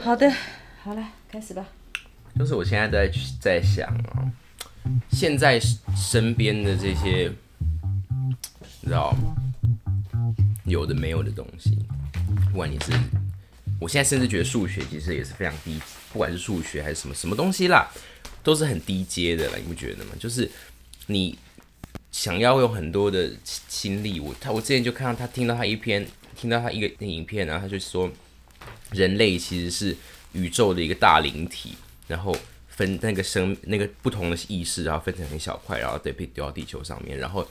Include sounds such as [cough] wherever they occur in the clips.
好的，好了，开始吧。就是我现在在在想啊，现在身边的这些，你知道，有的没有的东西，不管你是，我现在甚至觉得数学其实也是非常低，不管是数学还是什么什么东西啦，都是很低阶的了，你不觉得吗？就是你想要用很多的心力，我他我之前就看到他听到他一篇，听到他一个影片，然后他就说，人类其实是宇宙的一个大灵体。然后分那个生那个不同的意识，然后分成很小块，然后得被丢到地球上面。然后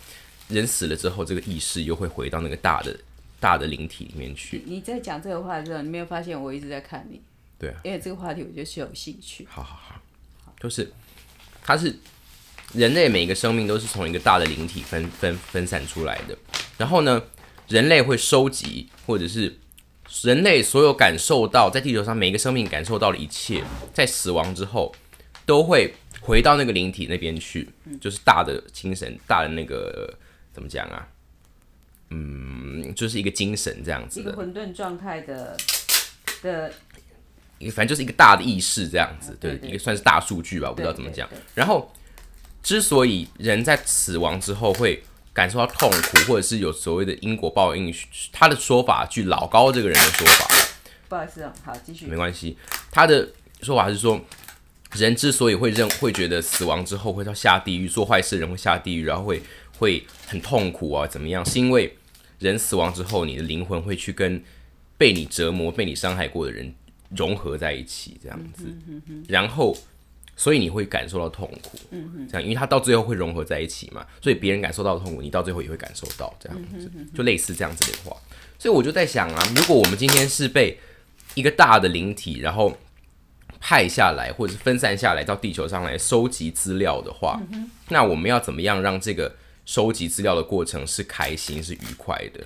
人死了之后，这个意识又会回到那个大的大的灵体里面去。你在讲这个话的时候，你没有发现我一直在看你？对啊，因为这个话题我觉得是有兴趣。好好好，就是它是人类每一个生命都是从一个大的灵体分分分散出来的。然后呢，人类会收集或者是。人类所有感受到在地球上每一个生命感受到的一切，在死亡之后都会回到那个灵体那边去，就是大的精神，大的那个怎么讲啊？嗯，就是一个精神这样子，一个混沌状态的的，反正就是一个大的意识这样子，对，一个算是大数据吧，我不知道怎么讲。然后，之所以人在死亡之后会。感受到痛苦，或者是有所谓的因果报应，他的说法，据老高这个人的说法，不好意思啊，好继续，没关系。他的说法是说，人之所以会认会觉得死亡之后会到下地狱，做坏事的人会下地狱，然后会会很痛苦啊，怎么样？是因为人死亡之后，你的灵魂会去跟被你折磨、被你伤害过的人融合在一起，这样子，然后。所以你会感受到痛苦，嗯哼，这样，因为它到最后会融合在一起嘛，所以别人感受到的痛苦，你到最后也会感受到，这样子，就类似这样子的话。所以我就在想啊，如果我们今天是被一个大的灵体，然后派下来，或者是分散下来到地球上来收集资料的话，那我们要怎么样让这个收集资料的过程是开心、是愉快的？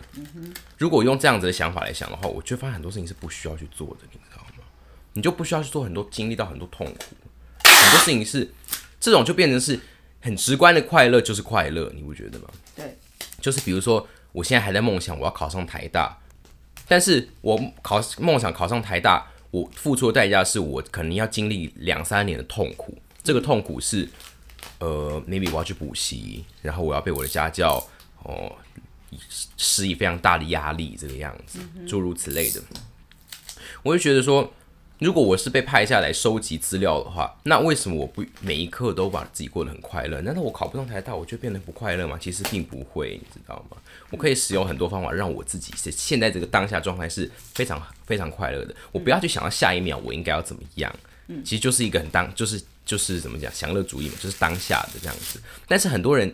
如果用这样子的想法来想的话，我就发现很多事情是不需要去做的，你知道吗？你就不需要去做很多，经历到很多痛苦。很多事情是这种，就变成是很直观的快乐，就是快乐，你不觉得吗？对，就是比如说，我现在还在梦想我要考上台大，但是我考梦想考上台大，我付出的代价是我可能要经历两三年的痛苦。这个痛苦是，呃，maybe 我要去补习，然后我要被我的家教哦施以非常大的压力，这个样子，诸如此类的。我就觉得说。如果我是被派下来收集资料的话，那为什么我不每一刻都把自己过得很快乐？难道我考不上台大，我就变得不快乐吗？其实并不会，你知道吗？我可以使用很多方法，让我自己是现在这个当下状态是非常非常快乐的。我不要去想到下一秒我应该要怎么样，嗯，其实就是一个很当就是就是怎么讲享乐主义嘛，就是当下的这样子。但是很多人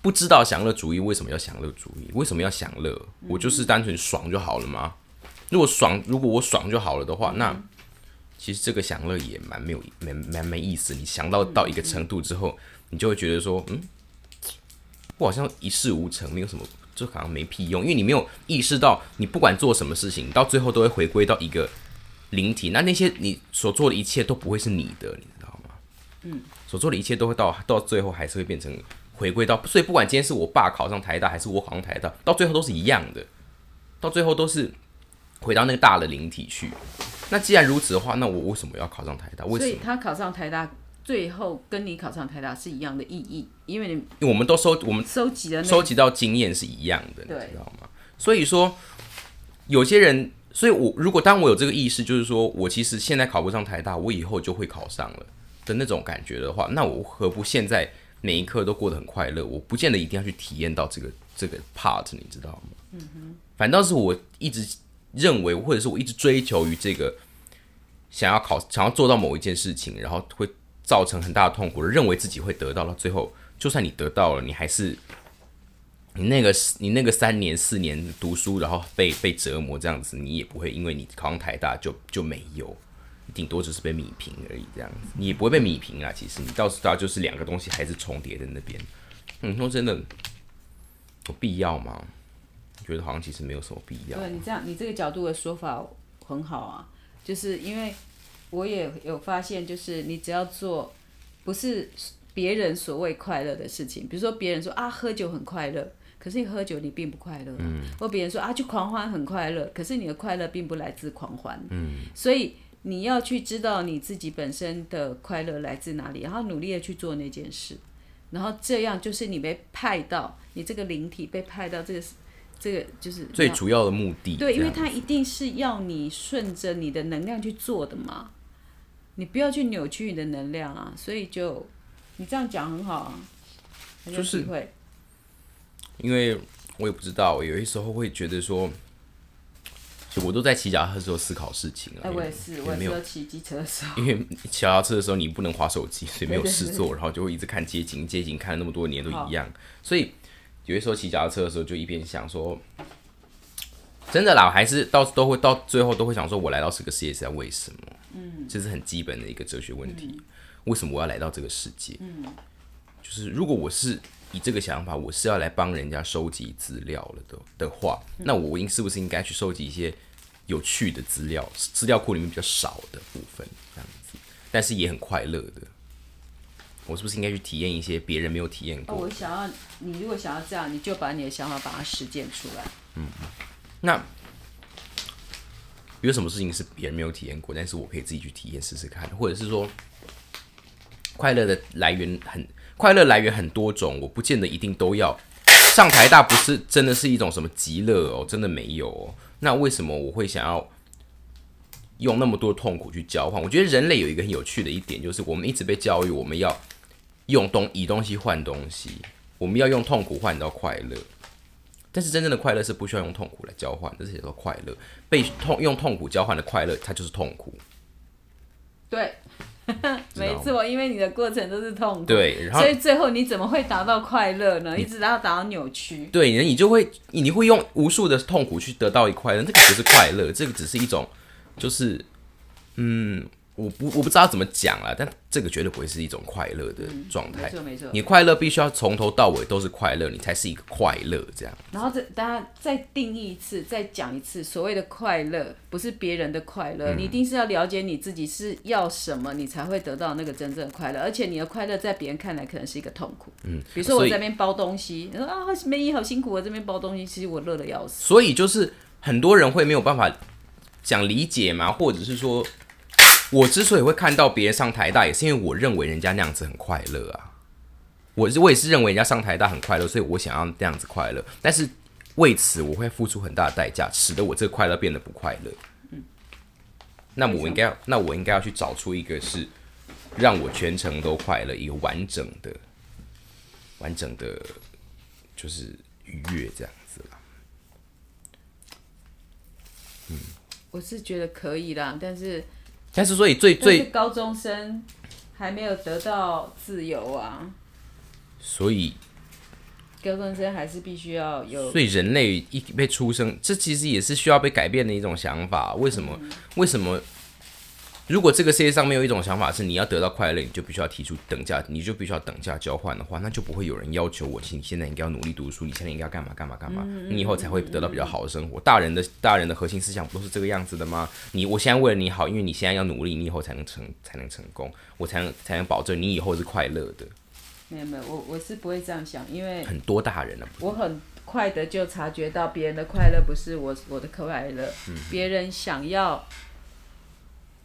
不知道享乐主义为什么要享乐主义，为什么要享乐？我就是单纯爽就好了吗？如果爽，如果我爽就好了的话，那其实这个享乐也蛮没有、蛮蛮没意思。你想到到一个程度之后，你就会觉得说，嗯，我好像一事无成，没有什么，就好像没屁用，因为你没有意识到，你不管做什么事情，到最后都会回归到一个灵体。那那些你所做的一切都不会是你的，你知道吗？嗯，所做的一切都会到到最后还是会变成回归到。所以不管今天是我爸考上台大，还是我考上台大，到最后都是一样的，到最后都是。回到那个大的灵体去，那既然如此的话，那我为什么要考上台大？为什么他考上台大，最后跟你考上台大是一样的意义？因为你我们都收我们收集的收集到经验是一样的，你知道吗？所以说有些人，所以我如果当我有这个意识，就是说我其实现在考不上台大，我以后就会考上了的那种感觉的话，那我何不现在每一刻都过得很快乐？我不见得一定要去体验到这个这个 part，你知道吗？嗯哼，反倒是我一直。认为，或者是我一直追求于这个，想要考，想要做到某一件事情，然后会造成很大的痛苦。认为自己会得到了，最后就算你得到了，你还是你那个你那个三年四年读书，然后被被折磨这样子，你也不会因为你考上台大就就没有，顶多只是被米平而已这样子，你也不会被米平啊。其实你到时到就是两个东西还是重叠在那边。嗯，说真的，有必要吗？觉得好像其实没有什么必要。对你这样，你这个角度的说法很好啊，就是因为我也有发现，就是你只要做不是别人所谓快乐的事情，比如说别人说啊喝酒很快乐，可可是你喝酒你并不快乐、嗯，或别人说啊去狂欢很快乐，可是你的快乐并不来自狂欢，嗯，所以你要去知道你自己本身的快乐来自哪里，然后努力的去做那件事，然后这样就是你被派到你这个灵体被派到这个这个就是最主要的目的。对，因为它一定是要你顺着你的能量去做的嘛，你不要去扭曲你的能量啊，所以就你这样讲很好啊，很有就是体会。因为我也不知道，我有些时候会觉得说，就我都在骑脚踏车的时候思考事情了。哎，我也是，我也没有是骑机车的时候，因为骑脚踏车的时候你不能划手机，所以没有事做，然后就会一直看街景，街景看了那么多年都一样，所以有些时候骑脚踏车的时候就一边想说，真的啦，我还是到都会到最后都会想说，我来到这个世界是在为什么？嗯，这是很基本的一个哲学问题，为什么我要来到这个世界？嗯，就是如果我是以这个想法，我是要来帮人家收集资料了的的话，那我应是不是应该去收集一些有趣的资料，资料库里面比较少的部分，这样子，但是也很快乐的。我是不是应该去体验一些别人没有体验哦，过？我想要你如果想要这样，你就把你的想法把它实践出来。嗯那有什么事情是别人没有体验过，但是我可以自己去体验试试看，或者是说，快乐的来源很快乐来源很多种，我不见得一定都要上台大，不是真的是一种什么极乐哦，真的没有哦。那为什么我会想要用那么多痛苦去交换？我觉得人类有一个很有趣的一点，就是我们一直被教育，我们要用东以东西换东西，我们要用痛苦换到快乐。但是真正的快乐是不需要用痛苦来交换的，这些叫快乐。被痛用痛苦交换的快乐，它就是痛苦。对，没错，因为你的过程都是痛苦，对，然后所以最后你怎么会达到快乐呢？一直要达到扭曲。对，你就会你会用无数的痛苦去得到一快乐，这个不是快乐，这个只是一种，就是嗯，我不我不知道怎么讲了，但这个绝对不会是一种快乐的状态。没错没错。你快乐必须要从头到尾都是快乐，你才是一个快乐这样。然后这大家再定义一次，再讲一次，所谓的快乐不是别人的快乐，嗯你一定是要了解你自己是要什么，你才会得到那个真正的快乐。而且你的快乐在别人看来可能是一个痛苦。嗯，比如说我在那边包东西，你说啊，梅姨好辛苦，我这边包东西，其实我乐得要死。所以就是很多人会没有办法讲理解嘛，或者是说，我之所以会看到别人上台大，也是因为我认为人家那样子很快乐啊。我是我也是认为人家上台大很快乐，所以我想要那样子快乐，但是为此我会付出很大的代价，使得我这个快乐变得不快乐。嗯那我应该要，那我应该要去找出一个是让我全程都快乐，一个完整的、完整的，就是愉悦这样子啦。嗯我是觉得可以啦，但是但是所以最最高中生还没有得到自由啊，所以高中生还是必须要有所以人类一被出生，这其实也是需要被改变的一种想法。为什么？为什么？如果这个世界上没有一种想法是你要得到快乐，你就必须要提出等价，你就必须要等价交换的话，那就不会有人要求我，你现在应该要努力读书，你现在应该要干嘛干嘛干嘛，你以后才会得到比较好的生活。大人的大人的核心思想不都是这个样子的吗？你我现在为了你好，因为你现在要努力，你以后才能成才能成功，我才能才能保证你以后是快乐的。没有没有，我我是不会这样想，因为很多大人啊，我很快的就察觉到别人的快乐不是我我的快乐，别人想要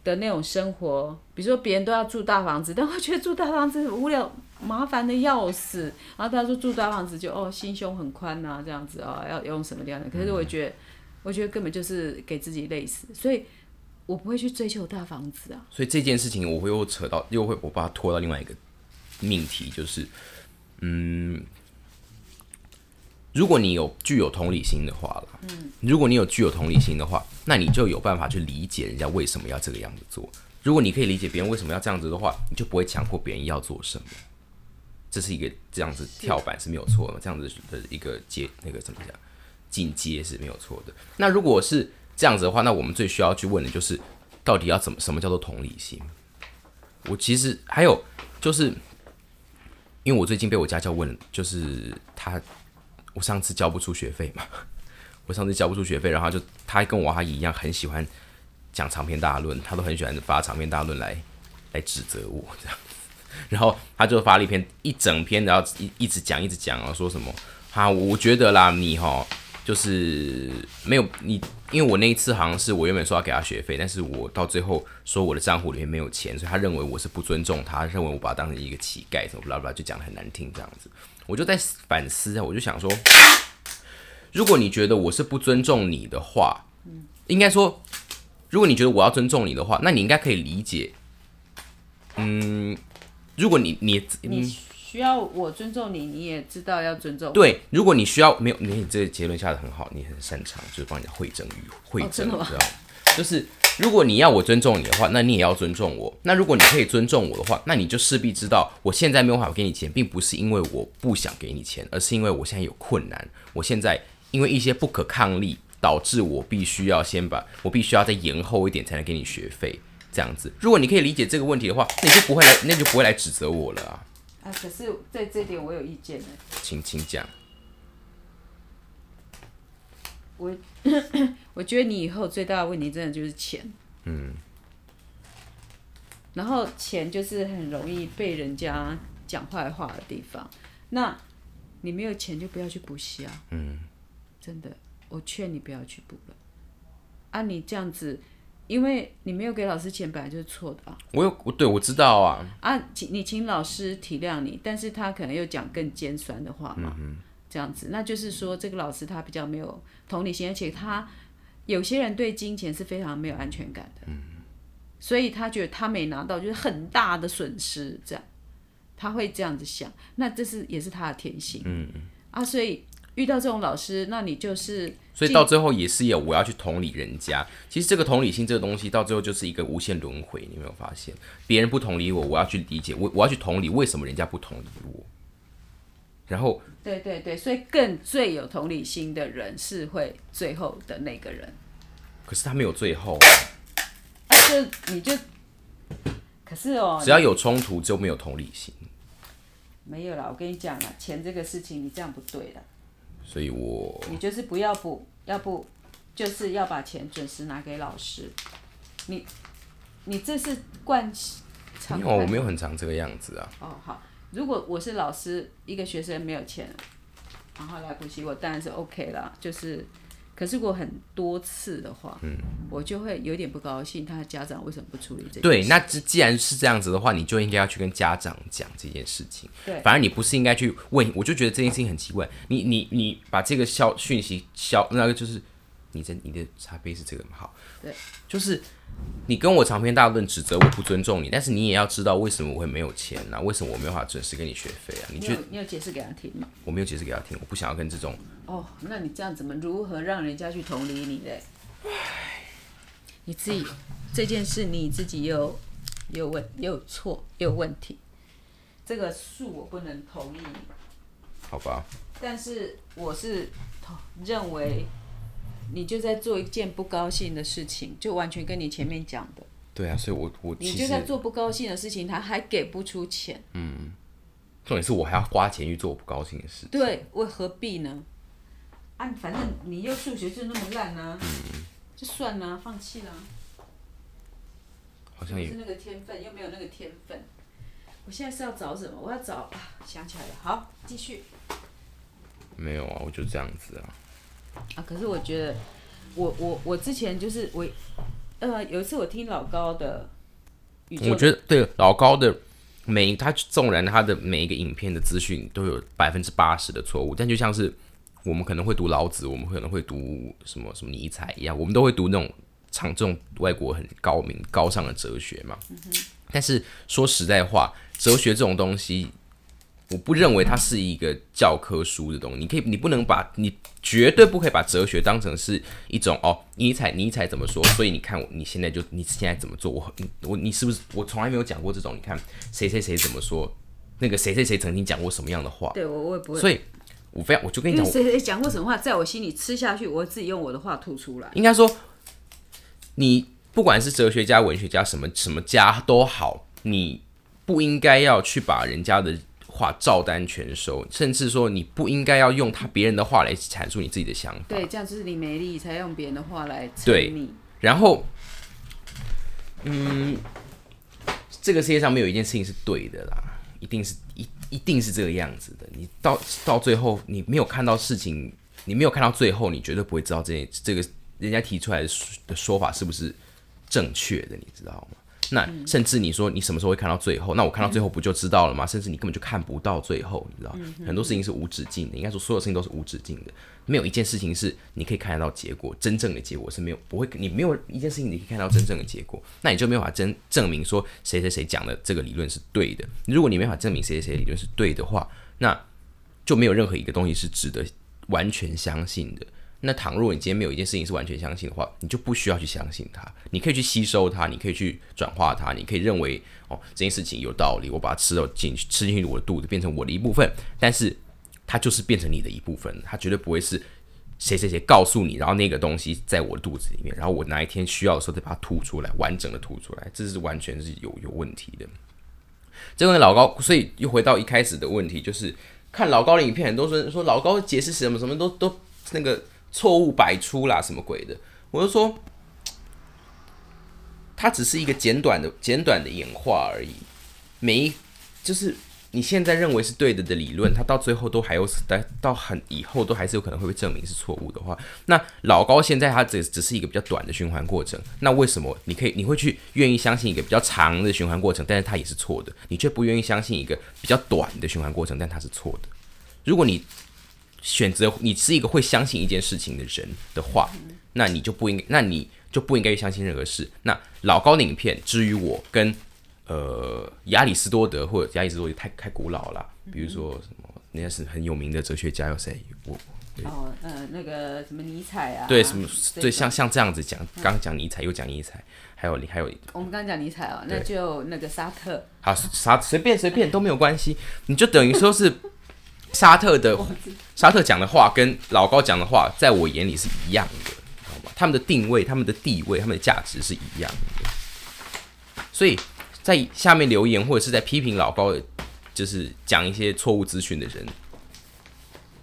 的那种生活，比如说别人都要住大房子，[laughs] 但我觉得住大房子无聊，麻烦的要死。然后他说住大房子就哦心胸很宽呐、这样子哦要用什么样的？可是我觉得，我觉得根本就是给自己累死，所以我不会去追求大房子啊。所以这件事情我会又扯到，又会我把它拖到另外一个命题，就是，嗯，如果你有具有同理心的话了，嗯，如果你有具有同理心的话，那你就有办法去理解人家为什么要这个样子做。如果你可以理解别人为什么要这样子的话，你就不会强迫别人要做什么。这是一个这样子跳板是没有错的，这样子的一个阶那个怎么讲进阶是没有错的。那如果是这样子的话，那我们最需要去问的就是，到底要怎么什么叫做同理心？我其实还有就是，因为我最近被我家教问，就是他我上次交不出学费嘛，我上次交不出学费，然后就他跟我阿姨一样很喜欢讲长篇大论，他都很喜欢发长篇大论来来指责我 [laughs] 这样子，然后他就发了一篇一整篇，然后一一直讲一直讲啊，说什么哈，我觉得啦，你哈就是没有你，因为我那一次好像是我原本说要给他学费，但是我到最后说我的账户里面没有钱，所以他认为我是不尊重他，认为我把他当成一个乞丐，什么巴拉巴拉，就讲的很难听这样子。我就在反思啊，我就想说，如果你觉得我是不尊重你的话，应该说，如果你觉得我要尊重你的话，那你应该可以理解，嗯，如果你你你需要我尊重你，你也知道要尊重我。对，如果你需要没有，你这个结论下的很好，你很擅长，就是帮人家会诊与会诊，你知道吗？就是如果你要我尊重你的话，那你也要尊重我。那如果你可以尊重我的话，那你就势必知道，我现在没有办法给你钱，并不是因为我不想给你钱，而是因为我现在有困难。我现在因为一些不可抗力，导致我必须要先把我必须要再延后一点才能给你学费。这样子，如果你可以理解这个问题的话，那你就不会来，那就不会来指责我了啊。啊，可是在这点我有意见呢。请请讲。我 [coughs] 我觉得你以后最大的问题真的就是钱。嗯。然后钱就是很容易被人家讲坏话的地方。那你没有钱就不要去补习啊。嗯。真的，我劝你不要去补了。啊，你这样子，因为你没有给老师钱，本来就是错的啊。我有我对我知道啊，啊，请你请老师体谅你，但是他可能又讲更尖酸的话嘛，嗯这样子，那就是说这个老师他比较没有同理心，而且他有些人对金钱是非常没有安全感的，嗯所以他觉得他没拿到就是很大的损失，这样他会这样子想，那这是也是他的天性，嗯啊，所以遇到这种老师，那你就是所以到最后也是有我要去同理人家。其实这个同理心这个东西，到最后就是一个无限轮回。你有没有发现，别人不同理我，我要去理解我，我要去同理为什么人家不同理我。然后对对对，所以更最有同理心的人是会最后的那个人。可是他没有最后，啊，就你就，可是哦，只要有冲突就没有同理心。没有啦，我跟你讲啦，钱这个事情你这样不对的，所以我你就是不要补，要不就是要把钱准时拿给老师。你你这是惯常没有，我没有很常这个样子啊。哦，好，如果我是老师，一个学生没有钱，然后来补习，我当然是 OK 啦。就是，可是如果很多次的话，嗯，我就会有点不高兴，他的家长为什么不处理这件对，那既既然是这样子的话，你就应该要去跟家长讲这件事情。对反而你不是应该去问，我就觉得这件事情很奇怪。你你你把这个消讯息消，那个就是你的你的茶杯是这个吗？好，对，就是你跟我长篇大论指责我不尊重你，但是你也要知道为什么我会没有钱啊？为什么我没有办法准时给你学费啊？你觉得你有你有解释给他听吗？我没有解释给他听，我不想要跟这种哦，那你这样怎么如何让人家去同理你嘞？你自己这件事你自己又有有问也有错也有问题，这个恕我不能同意，好吧？但是我是同认为你就在做一件不高兴的事情，就完全跟你前面讲的，对啊，所以我我你就在做不高兴的事情，他还给不出钱，嗯重点是我还要花钱去做我不高兴的事。对，为何必呢？啊，反正你又数学就那么烂呢、就算了，放弃了。好像也是那个天分，又没有那个天分。我现在是要找什么？我要找啊，想起来了。好，继续没有啊，我就这样子啊。啊。可是我觉得，我我我之前就是我，呃，有一次我听老高的，我觉得对老高的每他纵然他的每一个影片的资讯都有百分之八十的错误，但就像是我们可能会读老子，我们可能会读什么什么尼采一样，我们都会读那种唱这种外国很高明高尚的哲学嘛。但是说实在话，哲学这种东西。我不认为它是一个教科书的东西，你可以，你不能把，你绝对不可以把哲学当成是一种哦，尼采，尼采怎么说？所以你看我，你现在就你现在怎么做？我我你是不是我从来没有讲过这种？你看谁谁谁怎么说？那个谁谁谁曾经讲过什么样的话？对我我也不会，所以我非常我就跟你讲，谁谁讲过什么话，在我心里吃下去，我会自己用我的话吐出来。应该说，你不管是哲学家、文学家什么什么家都好，你不应该要去把人家的话照单全收，甚至说你不应该要用他别人的话来阐述你自己的想法。对，这样就是你没力，才用别人的话来撑对你。然后，嗯，这个世界上没有一件事情是对的啦，一定是一一定是这个样子的。你到到最后，你没有看到事情，你没有看到最后，你绝对不会知道这这个人家提出来的的说法是不是正确的，你知道吗？那甚至你说你什么时候会看到最后？那我看到最后不就知道了吗？甚至你根本就看不到最后，你知道，很多事情是无止境的。应该说，所有事情都是无止境的，没有一件事情是你可以看得到结果，真正的结果是没有不会，你没有一件事情你可以看到真正的结果，那你就没有法真证明说谁谁谁讲的这个理论是对的。如果你没法证明谁谁谁理论是对的话，那就没有任何一个东西是值得完全相信的。那倘若你今天没有一件事情是完全相信的话，你就不需要去相信它，你可以去吸收它，你可以去转化它，你可以认为哦这件事情有道理，我把它吃到进去，吃进去我的肚子，变成我的一部分。但是它就是变成你的一部分，它绝对不会是谁谁谁告诉你，然后那个东西在我的肚子里面，然后我哪一天需要的时候再把它吐出来，完整的吐出来，这是完全是有有问题的。这个老高，所以又回到一开始的问题，就是看老高的影片，很多人说老高解释什么什么都都那个。错误百出啦，什么鬼的？我就说，它只是一个简短的、简短的演化而已。每一就是你现在认为是对的的理论，它到最后都还有到到很以后都还是有可能会被证明是错误的话，那老高现在它只只是一个比较短的循环过程。那为什么你可以你会去愿意相信一个比较长的循环过程，但是它也是错的？你却不愿意相信一个比较短的循环过程，但它是错的？如果你选择你是一个会相信一件事情的人的话，那你就不应该，那你就不应该去相信任何事。那老高的影片，至于我跟呃亚里士多德或者亚里士多德太太古老了，比如说什么那些是很有名的哲学家有谁？我哦呃那个什么尼采啊？对什么对像像这样子讲，刚讲尼采又讲尼采，还有你还有我们刚讲尼采啊，那就那个沙特。好沙随便随便都没有关系，你就等于说是。沙特的沙特讲的话跟老高讲的话，在我眼里是一样的，好吗？他们的定位、他们的地位、他们的价值是一样的。所以在下面留言或者是在批评老高，就是讲一些错误资讯的人，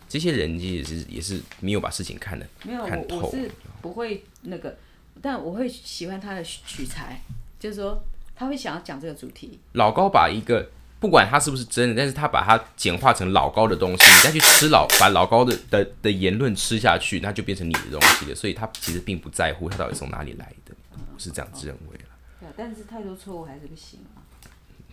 这些人也是也是没有把事情看的没有，我我是不会那个，但我会喜欢他的取材，就是说他会想要讲这个主题。老高把一个。不管它是不是真的，但是他把它简化成老高的东西，你再去吃老，把老高的的的言论吃下去，那就变成你的东西了。所以他其实并不在乎他到底从哪里来的，是这样子认为了。对，但是太多错误还是不行啊。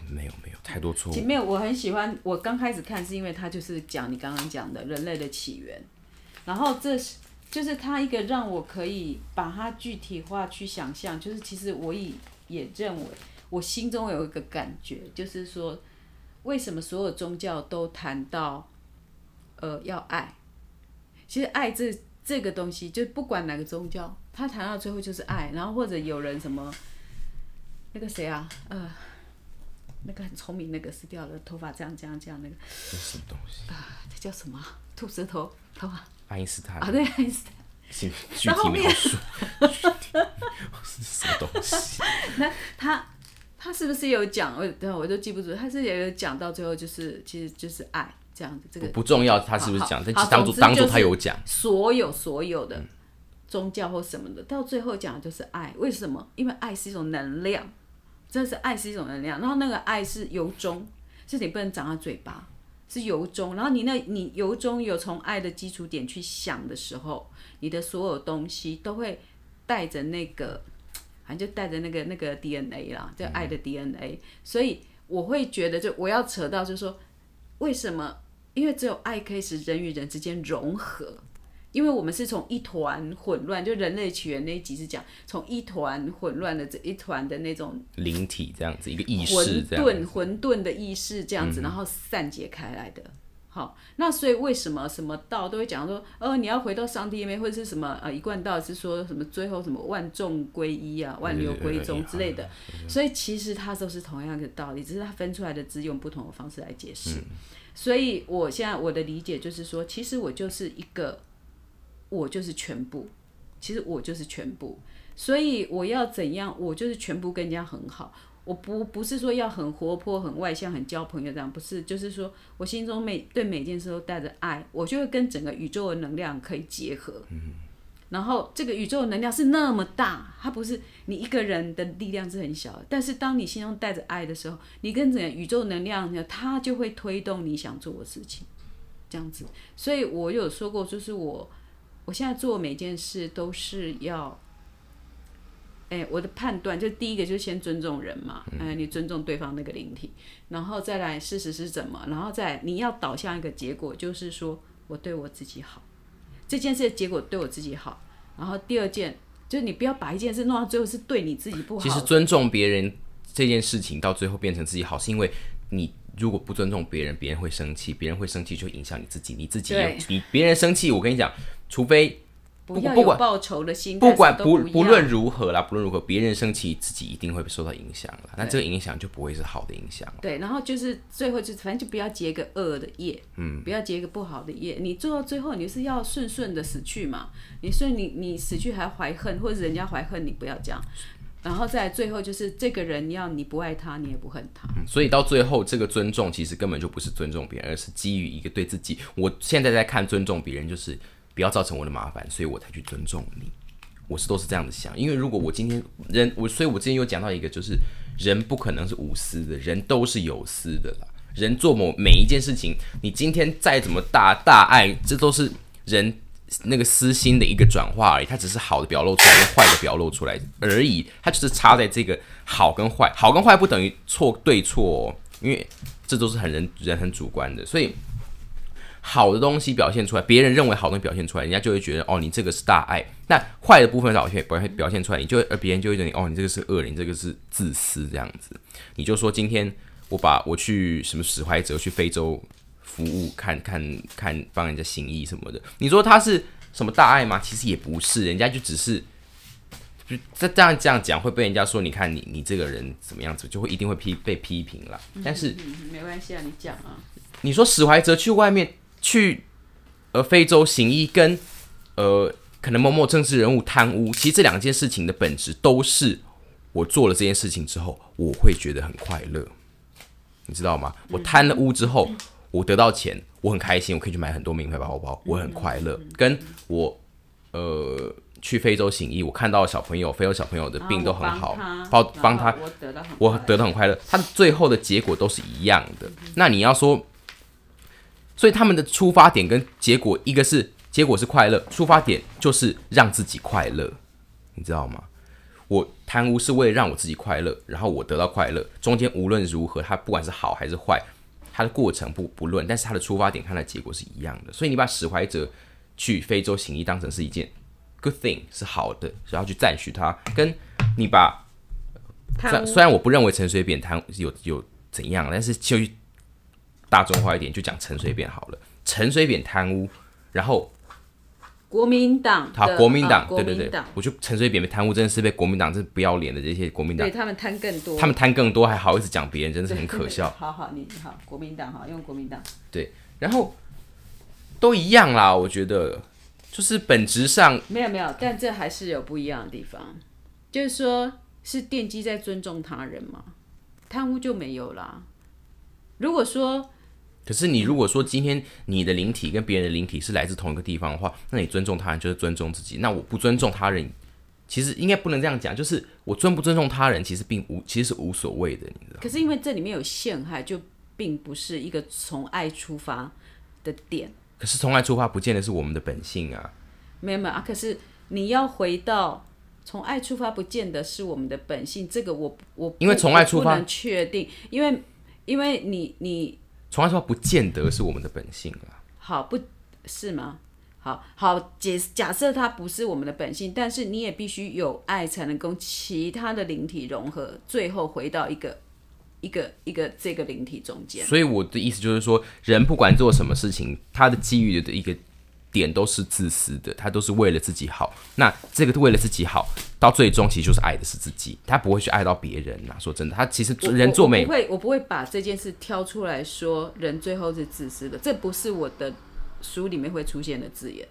没有没有太多错误。没有，我很喜欢。我刚开始看是因为他就是讲你刚刚讲的人类的起源，然后这是就是他一个让我可以把它具体化去想象，就是其实我也也认为，我心中有一个感觉，就是说。为什么所有宗教都谈到，呃，要爱？其实爱这这个东西，就不管哪个宗教，他谈到最后就是爱。然后或者有人什么，那个谁啊，呃，那个很聪明，那个死掉了，头发这样这样这样那个。什么东西？啊，这叫什么？吐舌头，头发。爱因斯坦。啊，对，爱因斯坦。具具体描述。是什么东西？[laughs] 那他。他是不是有讲？我等我都记不住。他是也有讲到最后，就是其实就是爱这样子。这个不重要，他是不是讲？但当初当初他有讲，所有所有的宗教或什么的，到最后讲的就是爱。为什么？因为爱是一种能量，真的是爱是一种能量。然后那个爱是由衷，是你不能长到嘴巴，是由衷。然后你那你由衷有从爱的基础点去想的时候，你的所有东西都会带着那个。反正就带着那个那个 DNA 啦，就爱的 DNA，所以我会觉得，就我要扯到，就是说，为什么？因为只有爱可以使人与人之间融合，因为我们是从一团混乱，就人类起源那一集是讲从一团混乱的这一团的那种灵体这样子，一个意识混沌混沌的意识这样子，然后散结开来的。好，那所以为什么什么道都会讲说，呃，你要回到上帝那边，或者是什么呃一贯道是说什么最后什么万众归一啊，万流归宗之类的。所以其实它都是同样的道理，只是它分出来的字用不同的方式来解释。所以我现在我的理解就是说，其实我就是一个，我就是全部，其实我就是全部。所以我要怎样，我就是全部跟人家很好。我不不是说要很活泼、很外向、很交朋友这样，不是，就是说我心中每对每件事都带着爱，我就会跟整个宇宙的能量可以结合。嗯，然后这个宇宙的能量是那么大，它不是你一个人的力量是很小的，但是当你心中带着爱的时候，你跟整个宇宙能量，它就会推动你想做的事情，这样子。所以我有说过，就是我我现在做每件事都是要。哎，我的判断就第一个就是先尊重人嘛，哎，你尊重对方那个灵体，然后再来事实是怎么，然后再你要导向一个结果，就是说我对我自己好，这件事的结果对我自己好，然后第二件就是你不要把一件事弄到最后是对你自己不好。其实尊重别人这件事情到最后变成自己好，是因为你如果不尊重别人，别人会生气，别人会生气就影响你自己，你自己你别人生气，我跟你讲，除非。不要有报仇的心，不管不不论如何啦，不论如何，别人生气，自己一定会受到影响了。那这个影响就不会是好的影响。对，然后就是最后就反正就不要结个恶的业，嗯，不要结一个不好的业。你做到最后，你是要顺顺的死去嘛？你所以你你死去还怀恨，或者人家怀恨你，不要这样。然后再最后就是这个人要你不爱他，你也不恨他。所以到最后，这个尊重其实根本就不是尊重别人，而是基于一个对自己。我现在在看尊重别人，就是。不要造成我的麻烦，所以我才去尊重你。我是都是这样子想，因为如果我今天人我，所以我之前有讲到一个，就是人不可能是无私的，人都是有私的啦。人做某每一件事情，你今天再怎么大大爱，这都是人那个私心的一个转化而已。它只是好的表露出来，跟坏的表露出来而已。它就是差在这个好跟坏，好跟坏不等于错对错，因为这都是很人人很主观的，所以。好的东西表现出来，别人认为好东西表现出来，人家就会觉得哦，你这个是大爱。那坏的部分表现表现表现出来，你就而别人就会觉得哦，你这个是恶人，这个是自私这样子。你就说今天我把我去什么史怀哲去非洲服务，看看看帮人家行医什么的，你说他是什么大爱吗？其实也不是，人家就只是就这这样这样讲会被人家说，你看你你这个人怎么样子，就会一定会批被批评了。但是没关系啊，你讲啊。你说史怀哲去外面。去呃非洲行医，跟呃可能某某政治人物贪污，其实这两件事情的本质都是我做了这件事情之后，我会觉得很快乐，你知道吗？我贪了污之后，我得到钱，我很开心，我可以去买很多名牌包包，我很快乐。跟我呃去非洲行医，我看到小朋友，非洲小朋友的病都很好，帮帮他，我得到我得到很快乐，他最后的结果都是一样的。那你要说。所以他们的出发点跟结果，一个是结果是快乐，出发点就是让自己快乐，你知道吗？我贪污是为了让我自己快乐，然后我得到快乐，中间无论如何，它不管是好还是坏，它的过程不不论，但是它的出发点、它的结果是一样的。所以你把史怀哲去非洲行医当成是一件 good thing 是好的，然后去赞许他，跟你把虽虽然我不认为陈水扁贪有有怎样，但是就。大众化一点，就讲陈水扁好了。陈水扁贪污，然后国民党，好，国民党，对对对，我觉得陈水扁被贪污，真的是被国民党这不要脸的这些国民党，对他们贪更多，他们贪更多，还好意思讲别人，真的是很可笑。好好，你好，国民党哈，用国民党。对，然后都一样啦，我觉得就是本质上没有没有，但这还是有不一样的地方，就是说是奠基在尊重他人嘛，贪污就没有啦。如果说，可是你如果说今天你的灵体跟别人的灵体是来自同一个地方的话，那你尊重他人就是尊重自己。那我不尊重他人，其实应该不能这样讲，就是我尊不尊重他人，其实并无，其实是无所谓的，你知道？可是因为这里面有陷害，就并不是一个从爱出发的点。可是从爱出发，不见得是我们的本性啊。没有没有啊，可是你要回到从爱出发，不见得是我们的本性。这个我我因为从爱出发不能确定，因为。因为你你从来说不见得是我们的本性啊。好，不是吗？好好假假设它不是我们的本性，但是你也必须有爱，才能跟其他的灵体融合，最后回到一个一个一个这个灵体中间。所以我的意思就是说，人不管做什么事情，他的机遇的一个。点都是自私的，他都是为了自己好。那这个为了自己好，到最终其实就是爱的是自己，他不会去爱到别人呐。说真的，他其实人做美，不会，我不会把这件事挑出来说，人最后是自私的，这不是我的书里面会出现的字眼。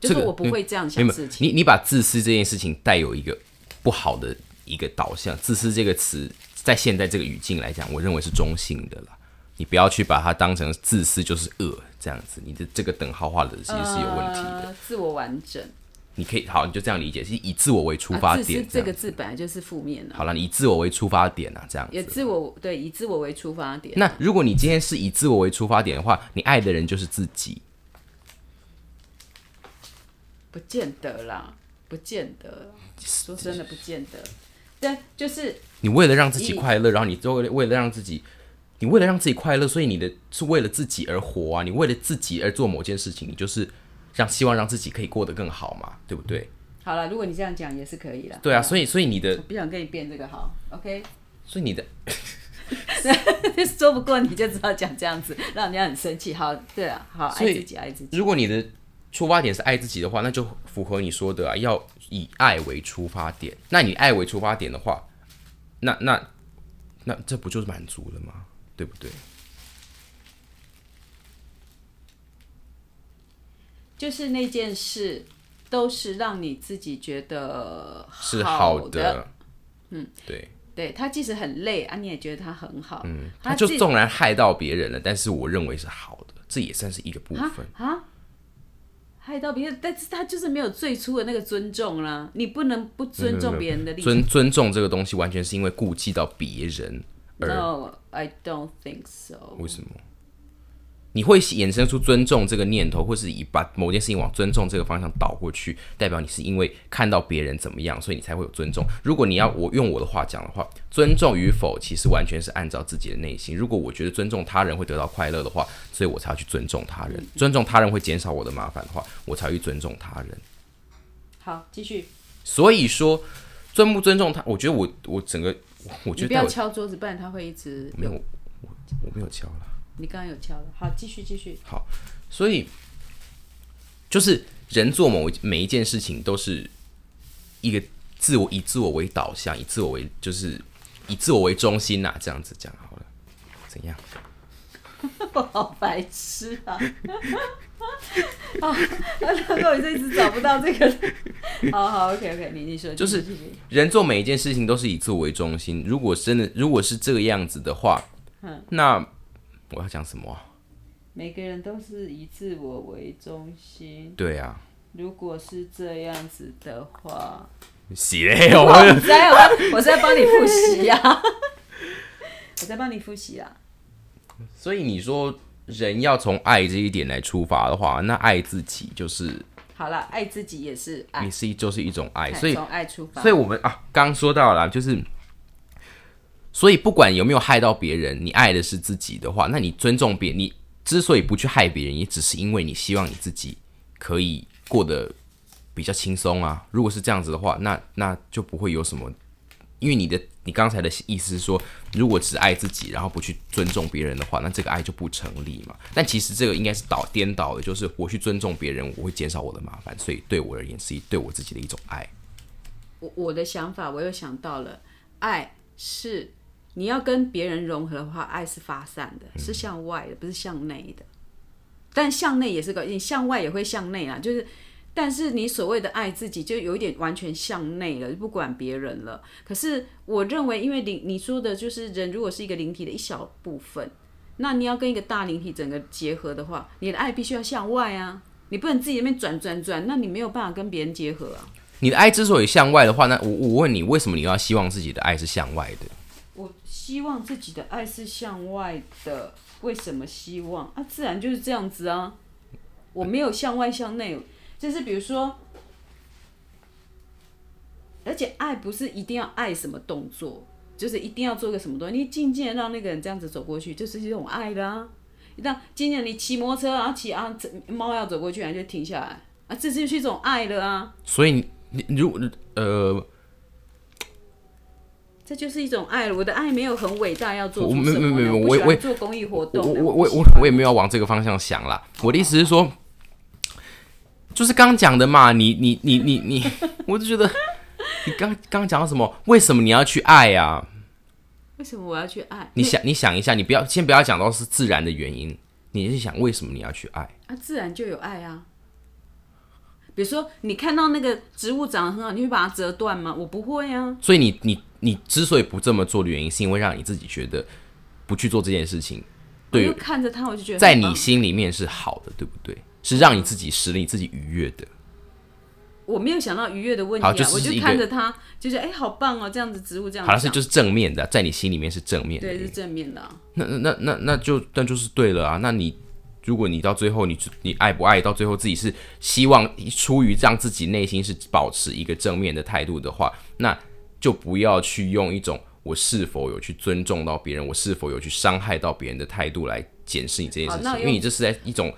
就是我不会这样想事情。你你把自私这件事情带有一个不好的一个导向，自私这个词在现在这个语境来讲，我认为是中性的了。你不要去把它当成自私就是恶这样子，你的这个等号化的其实是有问题的。自我完整，你可以好，你就这样理解，是以自我为出发点。这个字本来就是负面的、好了，你以自我为出发点啊，这样子。也自我对以自我为出发点。那如果你今天是以自我为出发点的话，你爱的人就是自己。不见得啦，不见得。说真的，不见得。但就是你为了让自己快乐，然后你就为了为了让自己，你为了让自己快乐，所以你的是为了自己而活啊！你为了自己而做某件事情，你就是让希望让自己可以过得更好嘛，对不对？好了，如果你这样讲也是可以的。对啊，所以所以你的我不想跟你辩这个好，OK？所以你的说不过你就知道讲这样子，让人家很生气。好，对啊，好，爱自己，爱自己。如果你的出发点是爱自己的话，那就符合你说的啊，要以爱为出发点。那你爱为出发点的话，那那那这不就是满足了吗？对不对？就是那件事，都是让你自己觉得是好的，嗯，对，对他即使很累啊，你也觉得他很好，嗯，他就纵然害到别人了，但是我认为是好的，这也算是一个部分。啊，害到别人，但是他就是没有最初的那个尊重啦，你不能不尊重别人的立场。尊尊重这个东西，完全是因为顾忌到别人。而 No, I don't think so。为什么？你会衍生出尊重这个念头，或是以把某件事情往尊重这个方向倒过去，代表你是因为看到别人怎么样，所以你才会有尊重。如果你要我用我的话讲的话，尊重与否其实完全是按照自己的内心。如果我觉得尊重他人会得到快乐的话，所以我才要去尊重他人。尊重他人会减少我的麻烦的话，我才会去尊重他人。好，继续。所以说，尊不尊重他，我觉得我我整个，我觉得你不要敲桌子，不然他会一直没有，我我没有敲了。你刚刚有敲了，好，继续继续。好，所以就是人做某每一件事情都是一个自我以自我为导向，以自我为就是以自我为中心呐、这样子讲好了，怎样？[laughs] 我好白痴啊！[laughs] 啊，那我一直找不到这个。[laughs] 好好，OK OK，你你说就是人做每一件事情都是以自我为中心。如果真的如果是这个样子的话，嗯那我要讲什么啊？每个人都是以自我为中心。对啊，如果是这样子的话，洗嘞，我我在我我在帮你复习呀、[laughs] 我在帮你复习啊。所以你说人要从爱这一点来出发的话，那爱自己就是好了，爱自己也是爱你，是就是一种爱，所以从爱出发。所以我们啊，刚刚说到了，就是，所以不管有没有害到别人，你爱的是自己的话，那你尊重别人，你之所以不去害别人，也只是因为你希望你自己可以过得比较轻松啊。如果是这样子的话，那那就不会有什么，因为你的你刚才的意思是说，如果只爱自己，然后不去尊重别人的话，那这个爱就不成立嘛。但其实这个应该是倒颠倒的，就是我去尊重别人，我会减少我的麻烦，所以对我而言是一对我自己的一种爱。我我的想法，我又想到了，爱是你要跟别人融合的话，爱是发散的，是向外的，不是向内的。但向内也是个，你向外也会向内啊，就是，但是你所谓的爱自己，就有一点完全向内了，就不管别人了。可是我认为，因为灵你说的就是人如果是一个灵体的一小部分，那你要跟一个大灵体整个结合的话，你的爱必须要向外啊，你不能自己那边转转转，那你没有办法跟别人结合啊。你的爱之所以向外的话，那我我问你，为什么你要希望自己的爱是向外的？我希望自己的爱是向外的，为什么希望啊？自然就是这样子啊。我没有向外向内，就是比如说，而且爱不是一定要爱什么动作，就是一定要做个什么东西。你静静的让那个人这样子走过去，就是一种爱的啊。那今天你骑摩托车，然后骑啊，这猫要走过去，然后就停下来啊，这就是一种爱了啊。所以你你如果呃，这就是一种爱了。我的爱没有很伟大，要做什么呢？没没没没我我我做公益活动的。我我我不喜欢我也没有往这个方向想啦。我的意思是说，就是刚讲的嘛，你你你你你，我就觉得你刚刚讲到什么？为什么你要去爱啊？为什么我要去爱？你想你想一下，你不要先不要讲到是自然的原因，你是想为什么你要去爱？啊，自然就有爱啊。比如说，你看到那个植物长得很好，你会把它折断吗？我不会啊。所以你你你之所以不这么做的原因，是因为让你自己觉得不去做这件事情，对看着它，我就觉得在你心里面是好的，对不对？是让你自己使你自己愉悦的。我没有想到愉悦的问题啊，我就好就是一个看着他，就是哎、好棒哦，这样子植物这样好了，是就是正面的，在你心里面是正面的。对是正面的啊、那那那那那就那就是对了啊。那你如果你到最后你你爱不爱，到最后自己是希望出于让自己内心是保持一个正面的态度的话，那就不要去用一种我是否有去尊重到别人，我是否有去伤害到别人的态度来检视你这件事情，因为你这是在一种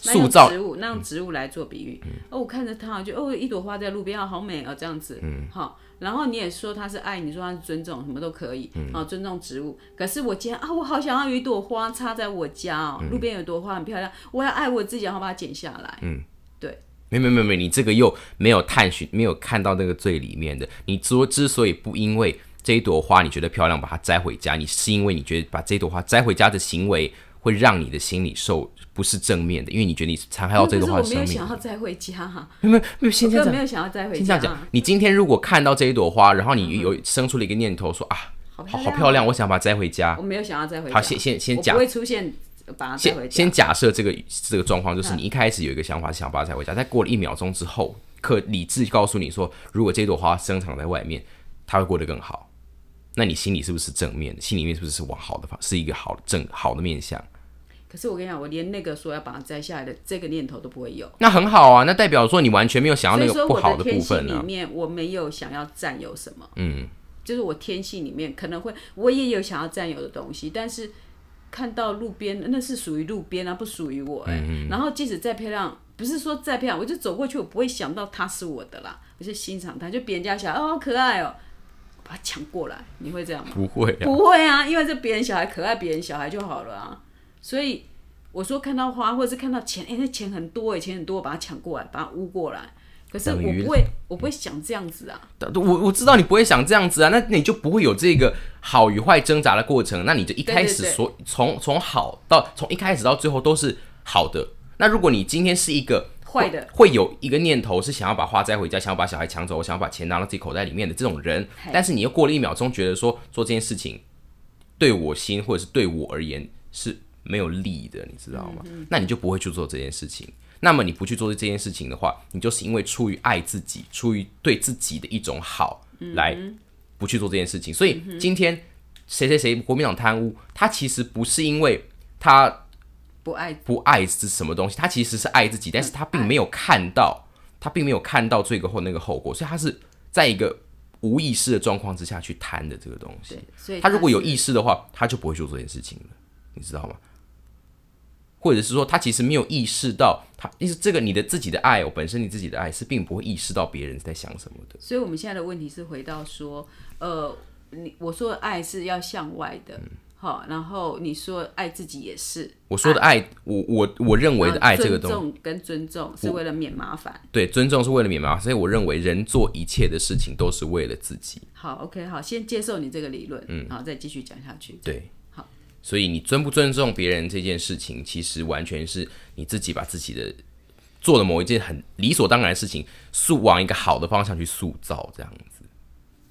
塑造嗯植物，那用植物来做比喻。哦，我看着它，就哦，一朵花在路边，啊，好美哦，这样子。嗯，好。然后你也说它是爱，你说它是尊重，什么都可以。嗯，好，尊重植物。可是我今天啊，我好想要有一朵花插在我家哦，嗯路边有朵花很漂亮，我要爱我自己，然后把它剪下来。嗯，对。没没没没，你这个又没有探寻，没有看到那个最里面的。你之之所以不因为这一朵花你觉得漂亮，把它摘回家，你是因为你觉得把这朵花摘回家的行为会让你的心里受不是正面的，因为你觉得你残害到这可是我没有朵花的生命。想要摘回家哈、没有没有没有，先这样讲，没有想要摘回家。先这样讲。你今天如果看到这一朵花，然后你有生出了一个念头说啊，好好好漂亮，我想把它摘回家我。没有想要摘回家。好，先先先假不会出现把它摘回家。先先假设这个这个状况，就是你一开始有一个想法是想把它摘回家，在过了一秒钟之后，可理智告诉你说，如果这朵花生长在外面，它会过得更好，那你心里是不是正面的？心里面是不是是往好的方，是一个好正好的面向？可是我跟你讲，我连那个说要把它摘下来的这个念头都不会有。那很好啊，那代表说你完全没有想要那所以说我个不好的天性。里面，我没有想要占有什么。嗯，就是我天性里面可能会，我也有想要占有的东西，但是看到路边那是属于路边啊，不属于我哎、嗯然后即使再漂亮，不是说再漂亮，我就走过去，我不会想到它是我的啦，我就欣赏它，就别人家小孩哦好可爱哦，把它抢过来，你会这样吗？不会啊，不会啊，因为这别人小孩可爱别人小孩就好了啊。所以我说看到花或者是看到钱，哎、那钱很多哎，钱很多，我把它抢过来，把它污过来。可是我不会，我不会想这样子啊。我我知道你不会想这样子啊，那你就不会有这个好与坏挣扎的过程。那你就一开始所从从好到从一开始到最后都是好的。那如果你今天是一个坏的会，有一个念头是想要把花摘回家，想要把小孩抢走，想要把钱拿到自己口袋里面的这种人，但是你又过了一秒钟，觉得说做这件事情对我心或者是对我而言是没有利的，你知道吗？那你就不会去做这件事情。那么你不去做这件事情的话，你就是因为出于爱自己，出于对自己的一种好来不去做这件事情。所以今天谁谁谁国民党贪污，他其实不是因为他不爱不爱是什么东西，他其实是爱自己，但是他并没有看到，他并没有看到这个后那个后果，所以他是在一个无意识的状况之下去贪的这个东西。，所以他如果有意识的话，他就不会做这件事情了，你知道吗？或者是说，他其实没有意识到，他意思这个你的自己的爱哦，本身你自己的爱是并不会意识到别人在想什么的。所以我们现在的问题是回到说，呃，你我说的爱是要向外的，嗯好，然后你说爱自己也是，我说的爱，我我我认为的爱这个尊东西，重跟尊重是为了免麻烦。对尊重是为了免麻烦，所以我认为人做一切的事情都是为了自己。好，OK，好，先接受你这个理论，嗯，好，再继续讲下去。对，好，所以你尊不尊重别人这件事情，其实完全是你自己把自己的做的某一件很理所当然的事情，塑往一个好的方向去塑造，这样子。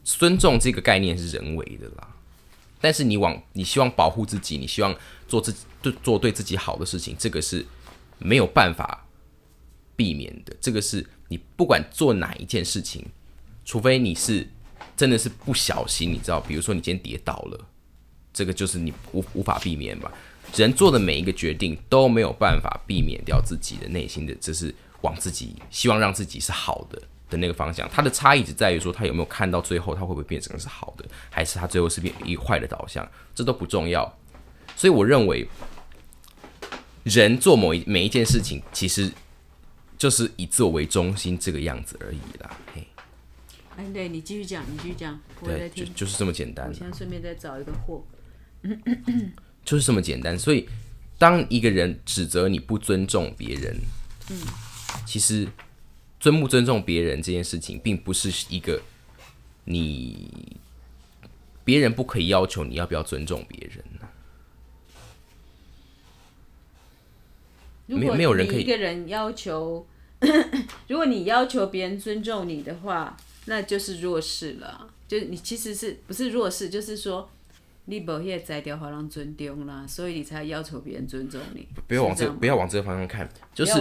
尊重这个概念是人为的啦，但是你往你希望保护自己，你希望做自己对做对自己好的事情，这个是没有办法避免的。这个是你不管做哪一件事情，除非你是真的是不小心，你知道，比如说你今天跌倒了。这个就是你无无法避免吧。人做的每一个决定都没有办法避免掉自己的内心的，这是往自己希望让自己是好的的那个方向。它的差异只在于说，他有没有看到最后，他会不会变成是好的，还是他最后是变一坏的导向，这都不重要。所以我认为，人做某一每一件事情，其实就是以自我为中心这个样子而已啦。嘿，哎，对你继续讲，你继续讲，我在对，就听。就是这么简单我。现在顺便再找一个货。[coughs] 就是这么简单。所以，当一个人指责你不尊重别人，嗯，其实尊不尊重别人这件事情，并不是一个你别人不可以要求你要不要尊重别人。没如果没有人可以一个人要求，[coughs] 如果你要求别人尊重你的话，那就是弱势了。就是你其实是不是弱势，就是说你无迄个才调，互人尊重啦，所以你才要求别人尊重你。不要往这不要往这个方向看，就是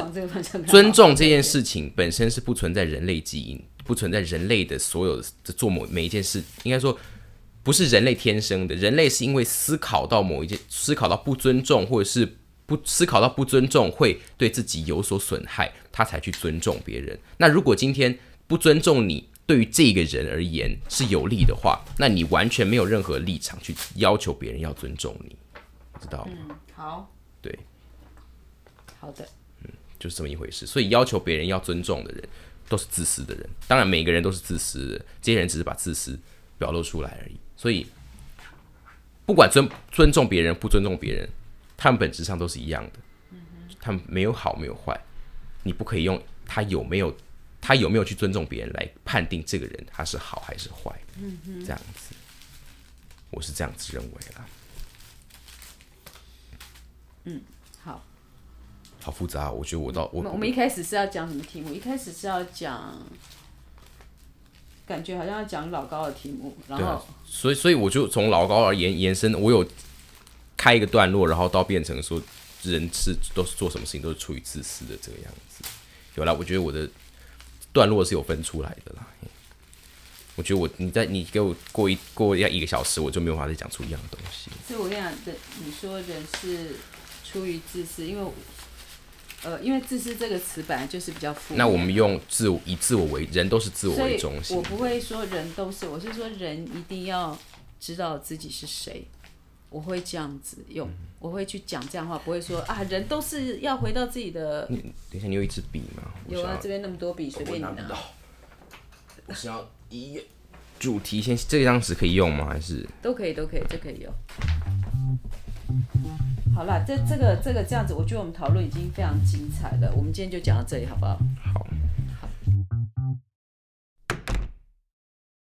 尊重这件事情本身是不存在人类基因，不存在人类的所有的做某每一件事，应该说不是人类天生的，人类是因为思考到某一件，思考到不尊重或者是不思考到不尊重会对自己有所损害，他才去尊重别人。那如果今天不尊重你，对于这个人而言是有利的话，那你完全没有任何立场去要求别人要尊重你，知道吗？好，对。好的，嗯就是这么一回事。所以要求别人要尊重的人，都是自私的人。当然，每个人都是自私的，这些人只是把自私表露出来而已。所以，不管尊尊重别人不尊重别人，他们本质上都是一样的。他们没有好，没有坏。你不可以用他有没有他有没有去尊重别人来判定这个人他是好还是坏。嗯这样子，我是这样子认为啦。嗯好。好复杂哦，我觉得我到我我们一开始是要讲什么题目？一开始是要讲，感觉好像要讲老高的题目，然后，所以所以我就从老高而延延伸，我有开一个段落，然后到变成说人是都是做什么事情都是出于自私的这个样子。有了，我觉得我的段落是有分出来的啦。我觉得我你在你给我过一过要一个小时，我就没有办法再讲出一样的东西。所以我跟你讲，的你说人是出于自私，因为呃，因为自私这个词本来就是比较负面。那我们用自我以自我为人都是自我为中心我，不会说人都是，我是说人一定要知道自己是谁。我会这样子用，我会去讲这样的话，不会说啊，人都是要回到自己的。你等一下，你有一支笔吗？有啊这边那么多笔，随便你拿。我想要一主题先，这张纸可以用吗？还是都可以，都可以，这可以用。好啦，这这个这个这样子，我觉得我们讨论已经非常精彩了。我们今天就讲到这里，好不好？好？